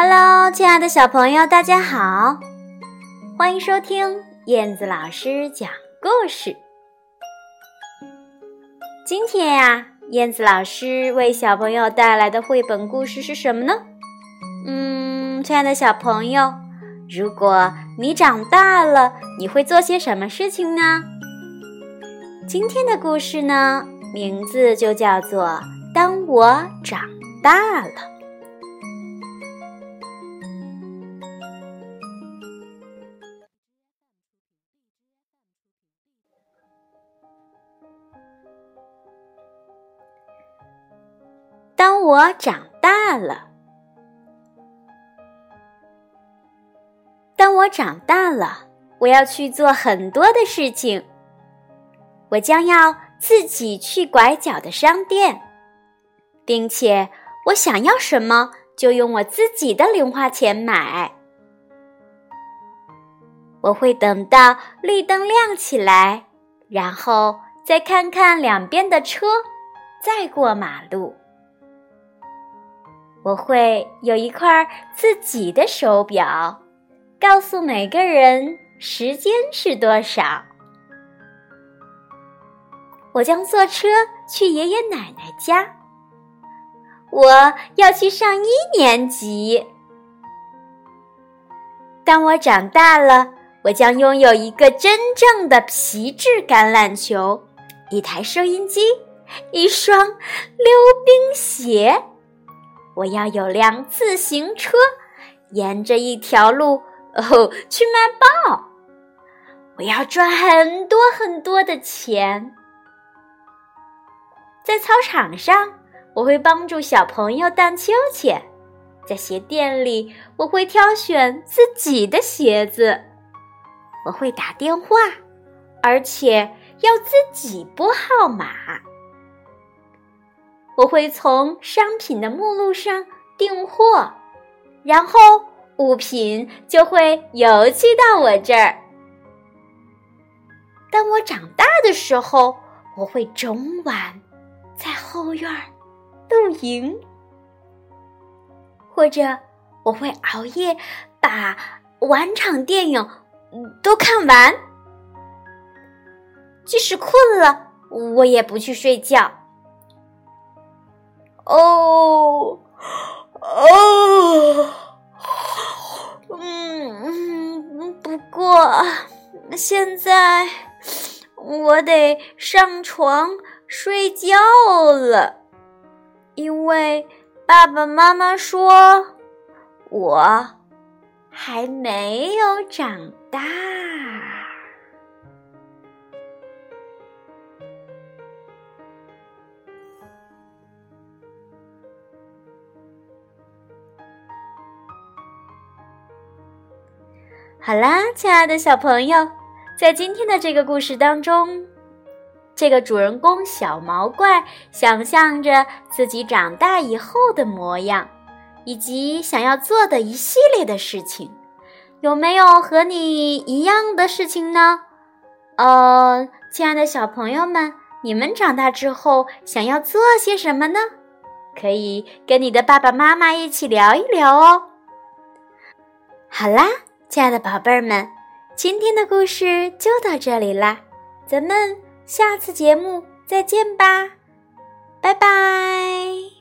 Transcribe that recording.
Hello，亲爱的小朋友，大家好，欢迎收听燕子老师讲故事。今天呀，燕子老师为小朋友带来的绘本故事是什么呢？嗯，亲爱的小朋友，如果你长大了，你会做些什么事情呢？今天的故事呢，名字就叫做《当我长大了》。我长大了，当我长大了，我要去做很多的事情。我将要自己去拐角的商店，并且我想要什么就用我自己的零花钱买。我会等到绿灯亮起来，然后再看看两边的车，再过马路。我会有一块自己的手表，告诉每个人时间是多少。我将坐车去爷爷奶奶家。我要去上一年级。当我长大了，我将拥有一个真正的皮质橄榄球，一台收音机，一双溜冰鞋。我要有辆自行车，沿着一条路哦去卖报。我要赚很多很多的钱。在操场上，我会帮助小朋友荡秋千；在鞋店里，我会挑选自己的鞋子。我会打电话，而且要自己拨号码。我会从商品的目录上订货，然后物品就会邮寄到我这儿。当我长大的时候，我会整晚在后院露营，或者我会熬夜把晚场电影都看完。即使困了，我也不去睡觉。哦，哦，嗯，不过现在我得上床睡觉了，因为爸爸妈妈说我还没有长大。好啦，亲爱的小朋友，在今天的这个故事当中，这个主人公小毛怪想象着自己长大以后的模样，以及想要做的一系列的事情，有没有和你一样的事情呢？呃，亲爱的小朋友们，你们长大之后想要做些什么呢？可以跟你的爸爸妈妈一起聊一聊哦。好啦。亲爱的宝贝儿们，今天的故事就到这里啦，咱们下次节目再见吧，拜拜。